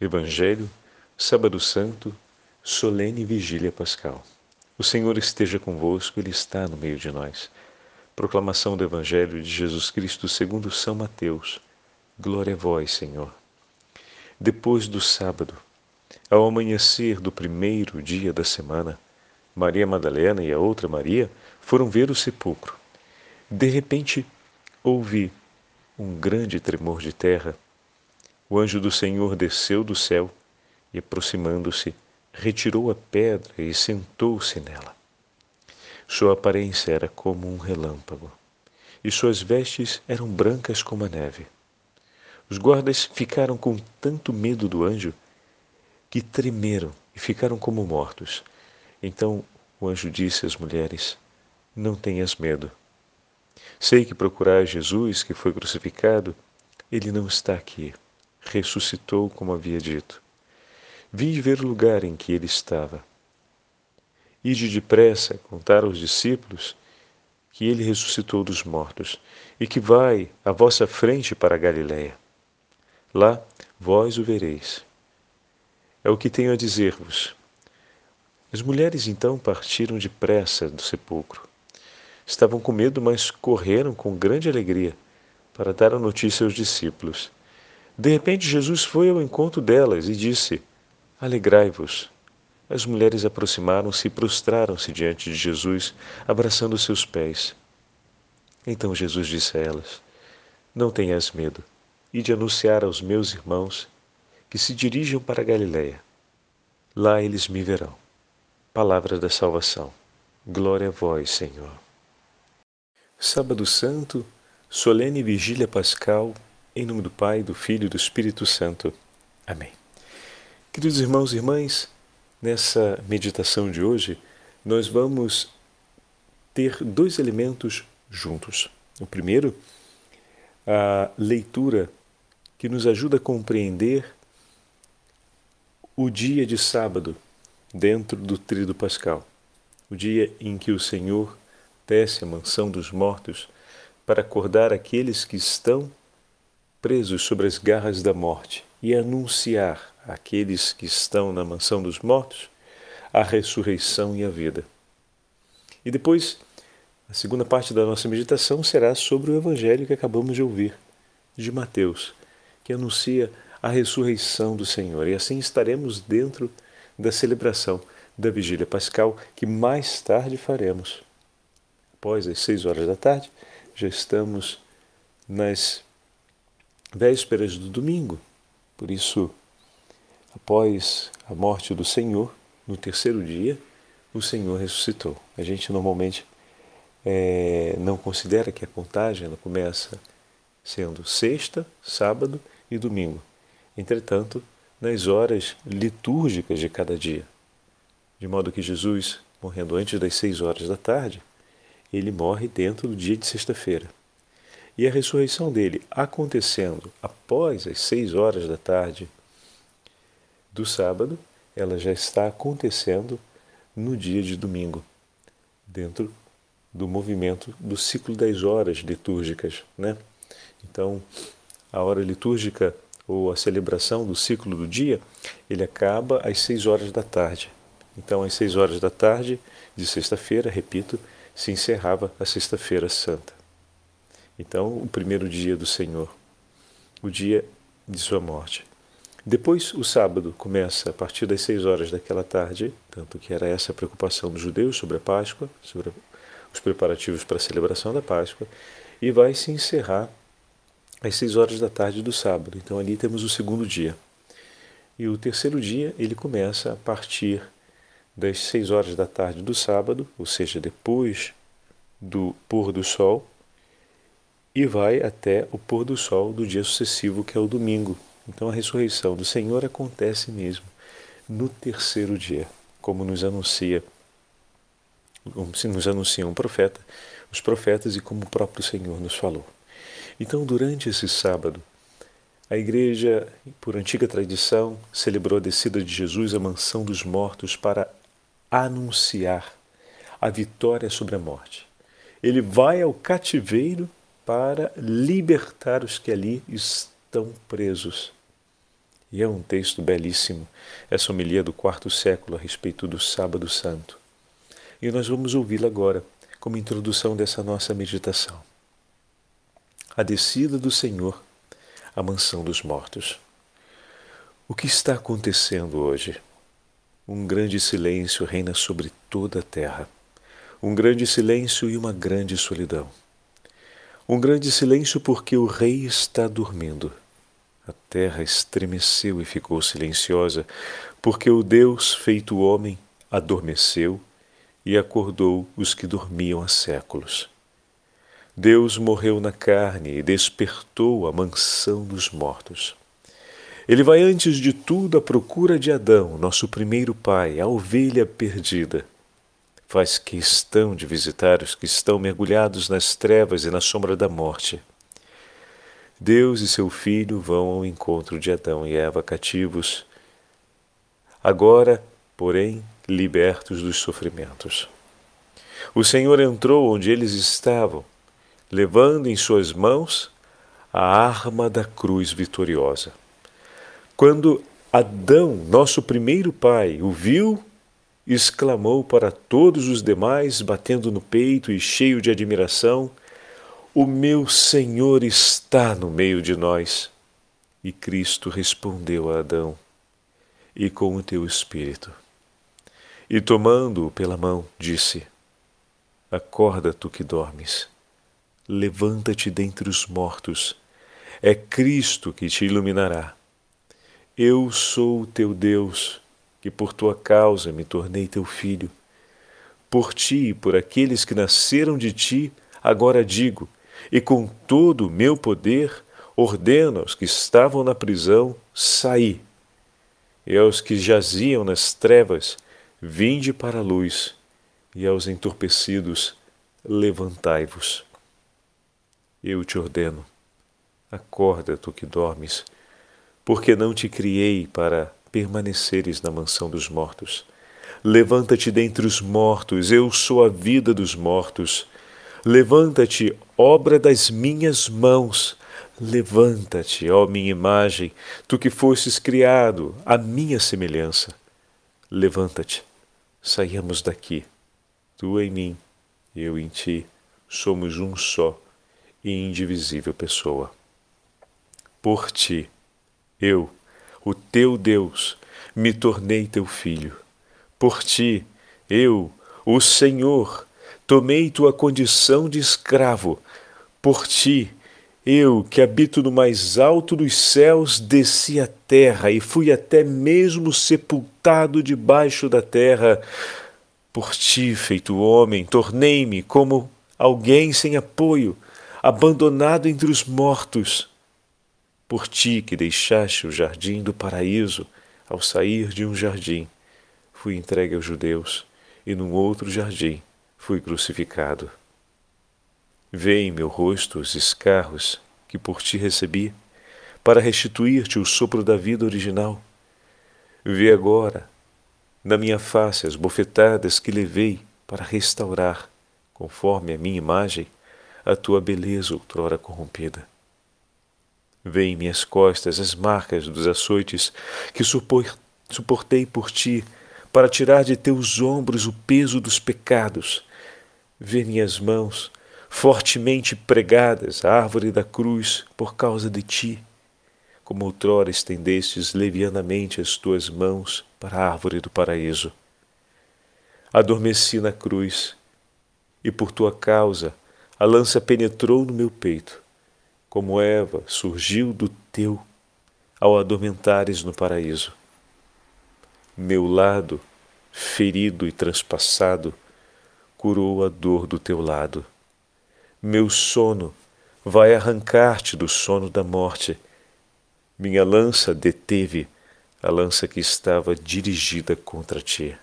Evangelho, Sábado Santo, solene vigília pascal. O Senhor esteja convosco, Ele está no meio de nós. Proclamação do Evangelho de Jesus Cristo segundo São Mateus. Glória a vós, Senhor. Depois do sábado, ao amanhecer do primeiro dia da semana, Maria Madalena e a outra Maria foram ver o sepulcro. De repente, ouvi um grande tremor de terra o anjo do Senhor desceu do céu e, aproximando-se, retirou a pedra e sentou-se nela. Sua aparência era como um relâmpago, e suas vestes eram brancas como a neve. Os guardas ficaram com tanto medo do anjo que tremeram e ficaram como mortos. Então o anjo disse às mulheres: Não tenhas medo. Sei que procurar Jesus, que foi crucificado, ele não está aqui ressuscitou como havia dito. Vim ver o lugar em que ele estava. Ide depressa contar aos discípulos que ele ressuscitou dos mortos e que vai à vossa frente para Galiléia. Lá vós o vereis. É o que tenho a dizer-vos. As mulheres então partiram depressa do sepulcro. Estavam com medo, mas correram com grande alegria para dar a notícia aos discípulos. De repente, Jesus foi ao encontro delas e disse: Alegrai-vos. As mulheres aproximaram-se e prostraram-se diante de Jesus, abraçando seus pés. Então Jesus disse a elas: Não tenhas medo, e de anunciar aos meus irmãos que se dirijam para Galiléia. Lá eles me verão. Palavra da salvação. Glória a vós, Senhor. Sábado Santo, solene vigília pascal em nome do Pai, do Filho e do Espírito Santo. Amém. Queridos irmãos e irmãs, nessa meditação de hoje, nós vamos ter dois elementos juntos. O primeiro, a leitura que nos ajuda a compreender o dia de sábado dentro do tríduo pascal, o dia em que o Senhor desce à mansão dos mortos para acordar aqueles que estão presos sobre as garras da morte e anunciar àqueles que estão na mansão dos mortos a ressurreição e a vida. E depois, a segunda parte da nossa meditação será sobre o evangelho que acabamos de ouvir, de Mateus, que anuncia a ressurreição do Senhor. E assim estaremos dentro da celebração da vigília pascal que mais tarde faremos. Após as seis horas da tarde, já estamos nas vésperas do domingo. Por isso, após a morte do Senhor, no terceiro dia, o Senhor ressuscitou. A gente normalmente é, não considera que a contagem ela começa sendo sexta, sábado e domingo. Entretanto, nas horas litúrgicas de cada dia. De modo que Jesus, morrendo antes das seis horas da tarde, ele morre dentro do dia de sexta-feira. E a ressurreição dele acontecendo após as seis horas da tarde do sábado, ela já está acontecendo no dia de domingo, dentro do movimento do ciclo das horas litúrgicas, né? Então, a hora litúrgica ou a celebração do ciclo do dia, ele acaba às seis horas da tarde. Então, às seis horas da tarde de sexta-feira, repito, se encerrava a Sexta-feira Santa. Então, o primeiro dia do Senhor, o dia de sua morte. Depois, o sábado começa a partir das seis horas daquela tarde, tanto que era essa a preocupação dos judeus sobre a Páscoa, sobre os preparativos para a celebração da Páscoa, e vai se encerrar às seis horas da tarde do sábado. Então, ali temos o segundo dia. E o terceiro dia, ele começa a partir das seis horas da tarde do sábado, ou seja, depois do pôr do sol, e vai até o pôr do sol do dia sucessivo, que é o domingo. Então a ressurreição do Senhor acontece mesmo no terceiro dia, como nos anuncia, como se nos anuncia um profeta, os profetas e como o próprio Senhor nos falou. Então, durante esse sábado, a igreja, por antiga tradição, celebrou a descida de Jesus à mansão dos mortos para anunciar a vitória sobre a morte. Ele vai ao cativeiro para libertar os que ali estão presos. E é um texto belíssimo, essa homilia do quarto século a respeito do Sábado Santo. E nós vamos ouvi-la agora, como introdução dessa nossa meditação. A descida do Senhor à mansão dos mortos. O que está acontecendo hoje? Um grande silêncio reina sobre toda a terra. Um grande silêncio e uma grande solidão. Um grande silêncio porque o rei está dormindo. A terra estremeceu e ficou silenciosa, porque o Deus feito homem adormeceu e acordou os que dormiam há séculos. Deus morreu na carne e despertou a mansão dos mortos. Ele vai antes de tudo à procura de Adão, nosso primeiro pai, a ovelha perdida. Faz questão de visitar os que estão mergulhados nas trevas e na sombra da morte. Deus e seu filho vão ao encontro de Adão e Eva cativos, agora, porém, libertos dos sofrimentos. O Senhor entrou onde eles estavam, levando em suas mãos a arma da cruz vitoriosa. Quando Adão, nosso primeiro pai, o viu, exclamou para todos os demais, batendo no peito e cheio de admiração: o meu Senhor está no meio de nós. E Cristo respondeu a Adão: E com o teu espírito. E tomando-o pela mão, disse: Acorda, tu que dormes. Levanta-te dentre os mortos. É Cristo que te iluminará. Eu sou o teu Deus, que por tua causa me tornei teu filho. Por ti e por aqueles que nasceram de ti, agora digo: e com todo o meu poder ordeno aos que estavam na prisão sair, e aos que jaziam nas trevas, vinde para a luz, e aos entorpecidos, levantai-vos. Eu te ordeno, acorda tu que dormes, porque não te criei para permaneceres na mansão dos mortos. Levanta-te dentre os mortos, eu sou a vida dos mortos. Levanta-te, obra das minhas mãos. Levanta-te, ó minha imagem, tu que fostes criado à minha semelhança. Levanta-te, saiamos daqui. Tu em mim, eu em ti, somos um só e indivisível pessoa. Por ti, eu, o teu Deus, me tornei teu filho. Por ti, eu, o Senhor, tomei tua condição de escravo. Por ti, eu, que habito no mais alto dos céus, desci à terra e fui até mesmo sepultado debaixo da terra. Por ti, feito homem, tornei-me como alguém sem apoio, abandonado entre os mortos. Por ti que deixaste o jardim do paraíso, ao sair de um jardim, fui entregue aos judeus, e num outro jardim fui crucificado. Vê em meu rosto os escarros que por ti recebi, para restituir-te o sopro da vida original. Vê agora, na minha face, as bofetadas que levei para restaurar, conforme a minha imagem, a tua beleza outrora corrompida. Vê em minhas costas as marcas dos açoites que suportei por ti, para tirar de teus ombros o peso dos pecados Vê minhas mãos fortemente pregadas à árvore da cruz por causa de ti, como outrora estendestes levianamente as tuas mãos para a árvore do paraíso. Adormeci na cruz, e por tua causa a lança penetrou no meu peito, como Eva surgiu do teu ao adormentares no paraíso. Meu lado, ferido e transpassado, curou a dor do teu lado. Meu sono vai arrancar-te do sono da morte. Minha lança deteve a lança que estava dirigida contra ti.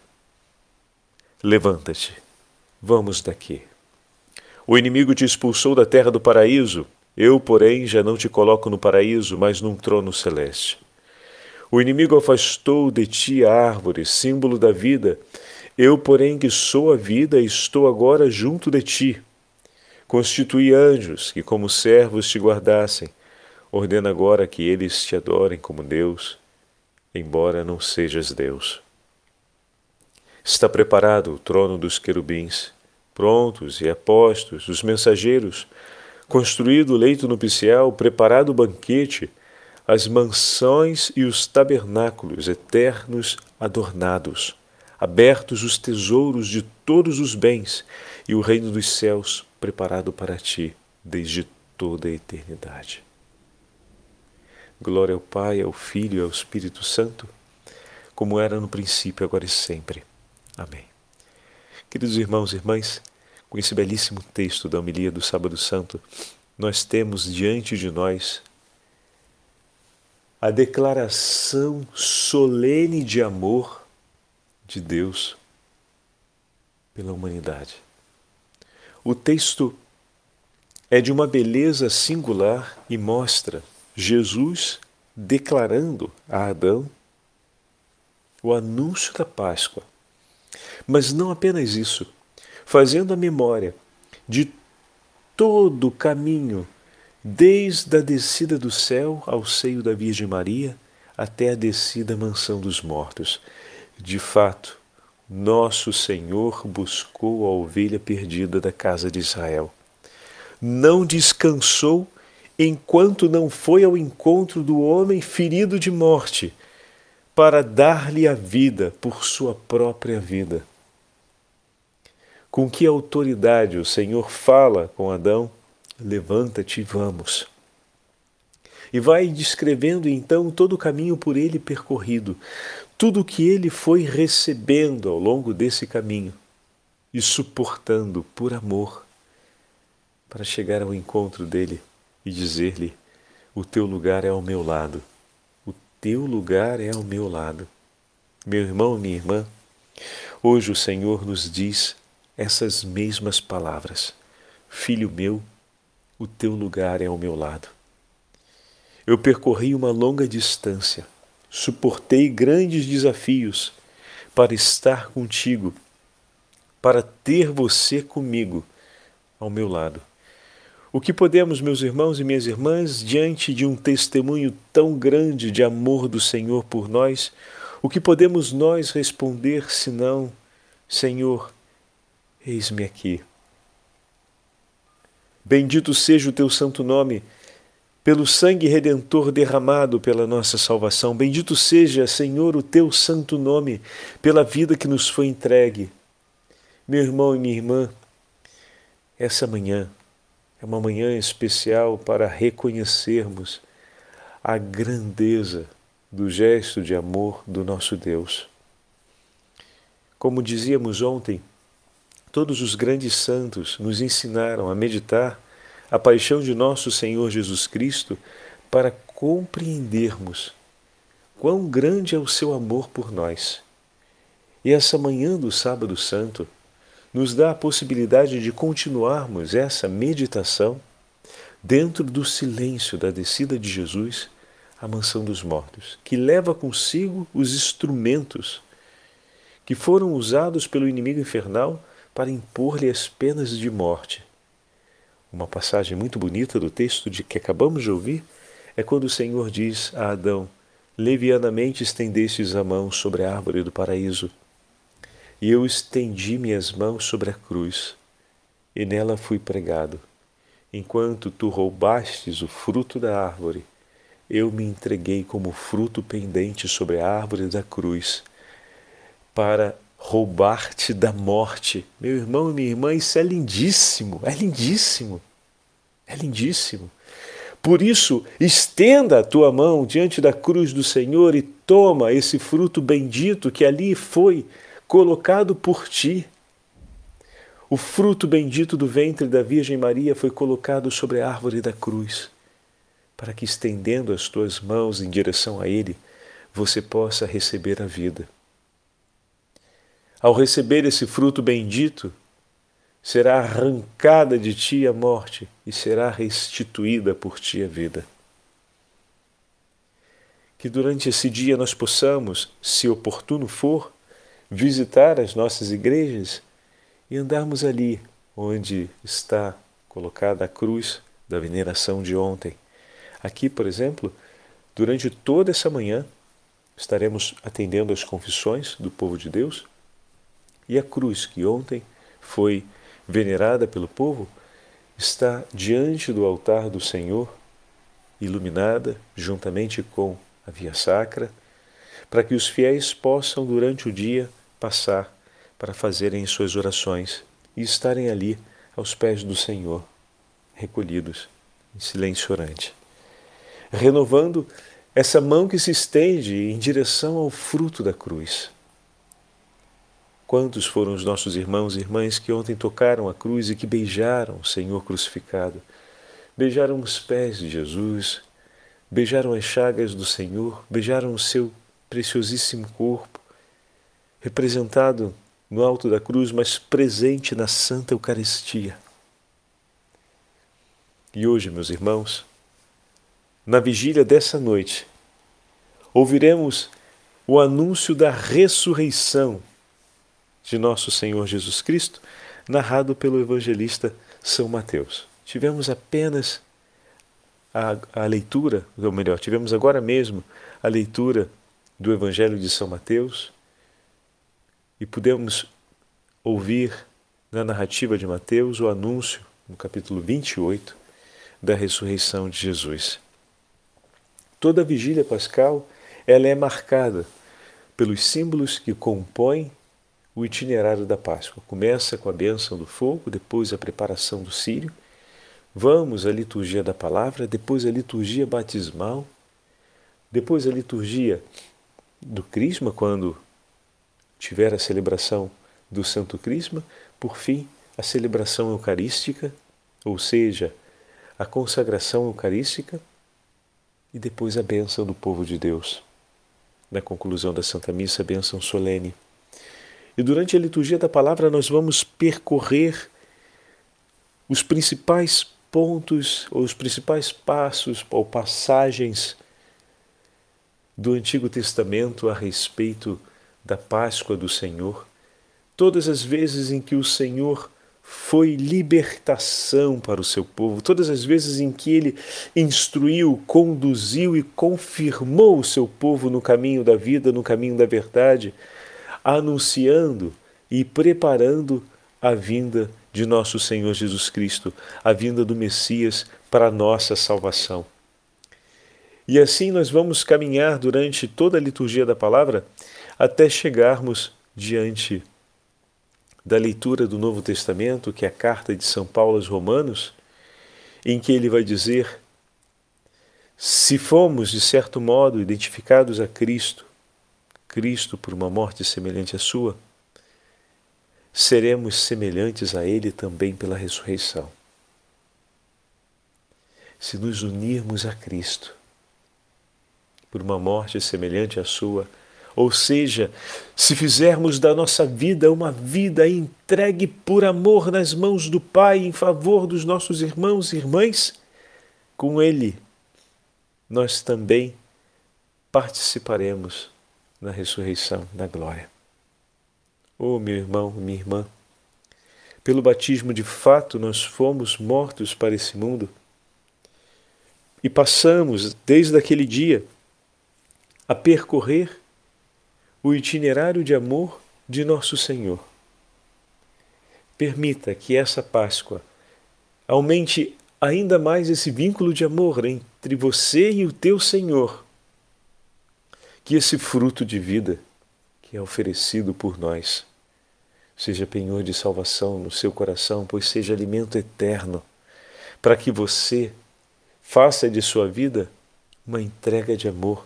Levanta-te, vamos daqui. O inimigo te expulsou da terra do paraíso, eu, porém, já não te coloco no paraíso, mas num trono celeste. O inimigo afastou de ti a árvore, símbolo da vida, eu, porém, que sou a vida, estou agora junto de ti. Constituí anjos que, como servos, te guardassem. Ordena agora que eles te adorem como Deus, embora não sejas Deus. Está preparado o trono dos querubins, prontos e apostos os mensageiros, construído o leito nupcial, preparado o banquete, as mansões e os tabernáculos eternos adornados, abertos os tesouros de todos os bens e o reino dos céus preparado para ti desde toda a eternidade. Glória ao Pai, ao Filho e ao Espírito Santo, como era no princípio, agora e sempre. Amém. Queridos irmãos e irmãs, com esse belíssimo texto da homilia do Sábado Santo, nós temos diante de nós a declaração solene de amor de Deus pela humanidade. O texto é de uma beleza singular e mostra Jesus declarando a Adão o anúncio da Páscoa. Mas não apenas isso, fazendo a memória de todo o caminho, desde a descida do céu ao seio da Virgem Maria até a descida à mansão dos mortos. De fato, nosso Senhor buscou a ovelha perdida da casa de Israel. Não descansou enquanto não foi ao encontro do homem ferido de morte, para dar-lhe a vida por sua própria vida. Com que autoridade o Senhor fala com Adão: Levanta-te e vamos. E vai descrevendo então todo o caminho por ele percorrido, tudo o que ele foi recebendo ao longo desse caminho e suportando por amor para chegar ao encontro dele e dizer-lhe: O teu lugar é ao meu lado, o teu lugar é ao meu lado. Meu irmão, minha irmã, hoje o Senhor nos diz essas mesmas palavras: Filho meu, o teu lugar é ao meu lado. Eu percorri uma longa distância suportei grandes desafios para estar contigo, para ter você comigo ao meu lado. O que podemos, meus irmãos e minhas irmãs, diante de um testemunho tão grande de amor do Senhor por nós, o que podemos nós responder senão, Senhor, eis-me aqui. Bendito seja o teu santo nome pelo sangue redentor derramado pela nossa salvação. Bendito seja, Senhor, o teu santo nome, pela vida que nos foi entregue. Meu irmão e minha irmã, essa manhã é uma manhã especial para reconhecermos a grandeza do gesto de amor do nosso Deus. Como dizíamos ontem, todos os grandes santos nos ensinaram a meditar a paixão de nosso Senhor Jesus Cristo para compreendermos quão grande é o seu amor por nós. E essa manhã do Sábado Santo nos dá a possibilidade de continuarmos essa meditação dentro do silêncio da descida de Jesus à mansão dos mortos, que leva consigo os instrumentos que foram usados pelo inimigo infernal para impor-lhe as penas de morte uma passagem muito bonita do texto de que acabamos de ouvir é quando o Senhor diz a Adão: Levianamente estendestes a mão sobre a árvore do paraíso, e eu estendi minhas mãos sobre a cruz, e nela fui pregado. Enquanto tu roubastes o fruto da árvore, eu me entreguei como fruto pendente sobre a árvore da cruz, para roubar-te da morte. Meu irmão e minha irmã, isso é lindíssimo, é lindíssimo, é lindíssimo. Por isso, estenda a tua mão diante da cruz do Senhor e toma esse fruto bendito que ali foi colocado por ti. O fruto bendito do ventre da Virgem Maria foi colocado sobre a árvore da cruz, para que, estendendo as tuas mãos em direção a Ele, você possa receber a vida. Ao receber esse fruto bendito, será arrancada de ti a morte e será restituída por ti a vida. Que durante esse dia nós possamos, se oportuno for, visitar as nossas igrejas e andarmos ali onde está colocada a cruz da veneração de ontem. Aqui, por exemplo, durante toda essa manhã, estaremos atendendo às confissões do povo de Deus. E a cruz, que ontem foi venerada pelo povo, está diante do altar do Senhor, iluminada juntamente com a via sacra, para que os fiéis possam durante o dia passar para fazerem suas orações e estarem ali aos pés do Senhor, recolhidos em silêncio orante, renovando essa mão que se estende em direção ao fruto da cruz. Quantos foram os nossos irmãos e irmãs que ontem tocaram a cruz e que beijaram o Senhor crucificado? Beijaram os pés de Jesus, beijaram as chagas do Senhor, beijaram o seu preciosíssimo corpo, representado no alto da cruz, mas presente na Santa Eucaristia. E hoje, meus irmãos, na vigília dessa noite, ouviremos o anúncio da ressurreição de nosso Senhor Jesus Cristo, narrado pelo evangelista São Mateus. Tivemos apenas a, a, leitura, ou melhor, tivemos agora mesmo a leitura do Evangelho de São Mateus e pudemos ouvir na narrativa de Mateus o anúncio, no capítulo 28, da ressurreição de Jesus. Toda a vigília pascal ela é marcada pelos símbolos que compõem o itinerário da Páscoa. Começa com a bênção do fogo, depois a preparação do círio, vamos à liturgia da palavra, depois a liturgia batismal, depois a liturgia do Crisma, quando tiver a celebração do Santo Crisma, por fim, a celebração eucarística, ou seja, a consagração eucarística e depois a bênção do povo de Deus. Na conclusão da Santa Missa, a bênção solene. E durante a liturgia da palavra, nós vamos percorrer os principais pontos, ou os principais passos ou passagens do Antigo Testamento a respeito da Páscoa do Senhor. Todas as vezes em que o Senhor foi libertação para o seu povo. Todas as vezes em que ele instruiu, conduziu e confirmou o seu povo no caminho da vida, no caminho da verdade, anunciando e preparando a vinda de nosso Senhor Jesus Cristo, a vinda do Messias para a nossa salvação. E assim nós vamos caminhar durante toda a liturgia da palavra até chegarmos diante da leitura do Novo Testamento, que é a carta de São Paulo aos Romanos, em que ele vai dizer: se fomos, de certo modo, identificados a Cristo, Cristo por uma morte semelhante à sua, seremos semelhantes a Ele também pela ressurreição. Se nos unirmos a Cristo por uma morte semelhante à sua, ou seja, se fizermos da nossa vida uma vida entregue por amor nas mãos do Pai em favor dos nossos irmãos e irmãs, com Ele nós também participaremos na ressurreição, na glória. Oh, meu irmão, minha irmã, pelo batismo de fato nós fomos mortos para esse mundo e passamos desde aquele dia a percorrer o itinerário de amor de nosso Senhor. Permita que essa Páscoa aumente ainda mais esse vínculo de amor entre você e o teu Senhor. Que esse fruto de vida que é oferecido por nós seja penhor de salvação no seu coração, pois seja alimento eterno, para que você faça de sua vida uma entrega de amor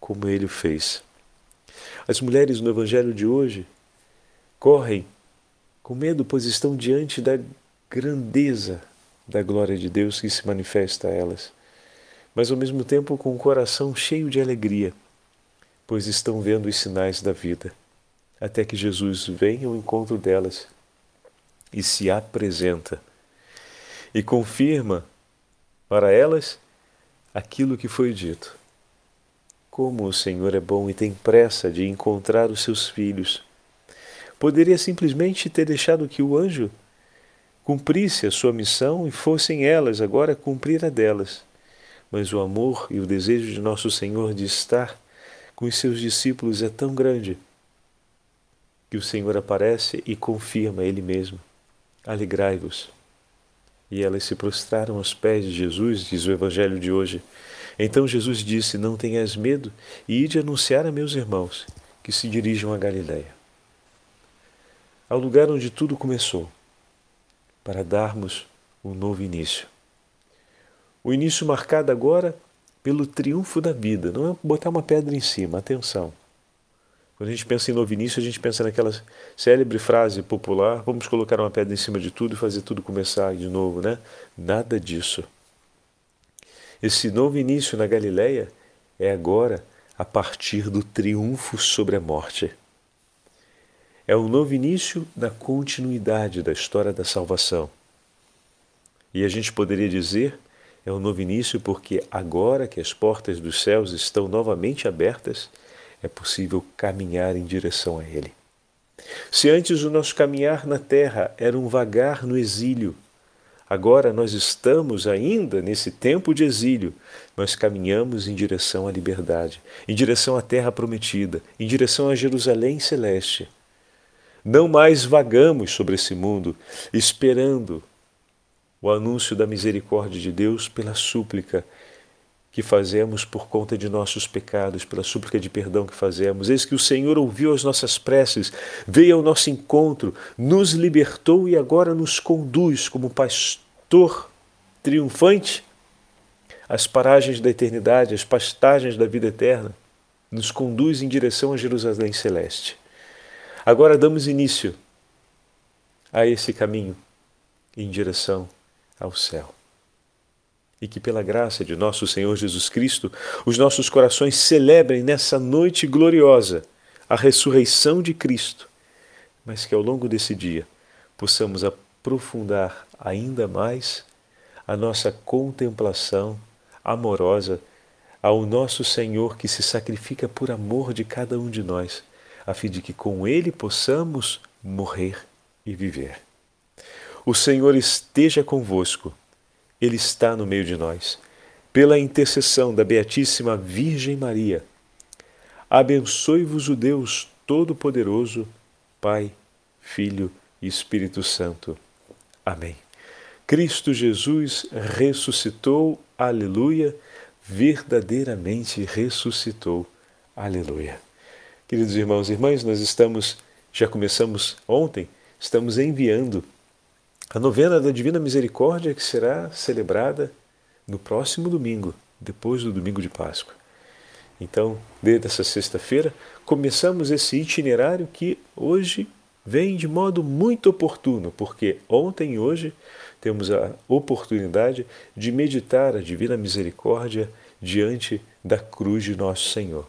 como ele fez. As mulheres no Evangelho de hoje correm com medo, pois estão diante da grandeza da glória de Deus que se manifesta a elas, mas ao mesmo tempo com o coração cheio de alegria, pois estão vendo os sinais da vida, até que Jesus vem ao encontro delas e se apresenta e confirma para elas aquilo que foi dito. Como o Senhor é bom e tem pressa de encontrar os seus filhos. Poderia simplesmente ter deixado que o anjo cumprisse a sua missão e fossem elas agora cumprir a delas. Mas o amor e o desejo de nosso Senhor de estar com os seus discípulos é tão grande que o Senhor aparece e confirma Ele mesmo: Alegrai-vos. E elas se prostraram aos pés de Jesus, diz o Evangelho de hoje. Então Jesus disse: Não tenhas medo e ide anunciar a meus irmãos que se dirijam a Galiléia, ao lugar onde tudo começou, para darmos um novo início. O início marcado agora pelo triunfo da vida, não é botar uma pedra em cima, atenção. Quando a gente pensa em novo início, a gente pensa naquela célebre frase popular: vamos colocar uma pedra em cima de tudo e fazer tudo começar de novo, né? Nada disso. Esse novo início na Galileia é agora a partir do triunfo sobre a morte. É um novo início na continuidade da história da salvação. E a gente poderia dizer é um novo início porque agora que as portas dos céus estão novamente abertas, é possível caminhar em direção a Ele. Se antes o nosso caminhar na terra era um vagar no exílio, agora nós estamos ainda nesse tempo de exílio, nós caminhamos em direção à liberdade, em direção à terra prometida, em direção a Jerusalém celeste. Não mais vagamos sobre esse mundo, esperando o anúncio da misericórdia de Deus pela súplica que fazemos por conta de nossos pecados, pela súplica de perdão que fazemos. Eis que o Senhor ouviu as nossas preces, veio ao nosso encontro, nos libertou e agora nos conduz como pastor triunfante às paragens da eternidade, às pastagens da vida eterna, nos conduz em direção a Jerusalém celeste. Agora damos início a esse caminho em direção ao céu e que, pela graça de nosso Senhor Jesus Cristo, os nossos corações celebrem nessa noite gloriosa a ressurreição de Cristo, mas que ao longo desse dia possamos aprofundar ainda mais a nossa contemplação amorosa ao nosso Senhor que se sacrifica por amor de cada um de nós, a fim de que com Ele possamos morrer e viver. O Senhor esteja convosco. Ele está no meio de nós. Pela intercessão da Beatíssima Virgem Maria, abençoe-vos o Deus Todo-Poderoso, Pai, Filho e Espírito Santo. Amém. Cristo Jesus ressuscitou, aleluia, verdadeiramente ressuscitou, aleluia. Queridos irmãos e irmãs, nós estamos, já começamos ontem, estamos enviando a novena da Divina Misericórdia que será celebrada no próximo domingo, depois do domingo de Páscoa. Então, desde essa sexta-feira, começamos esse itinerário que hoje vem de modo muito oportuno, porque ontem e hoje temos a oportunidade de meditar a Divina Misericórdia diante da cruz de Nosso Senhor.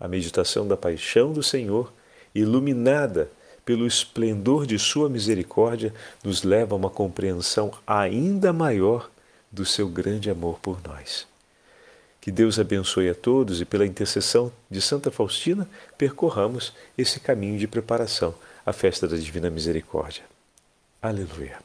A meditação da paixão do Senhor, iluminada pelo esplendor de Sua misericórdia, nos leva a uma compreensão ainda maior do seu grande amor por nós. Que Deus abençoe a todos e, pela intercessão de Santa Faustina, percorramos esse caminho de preparação à festa da Divina Misericórdia. Aleluia.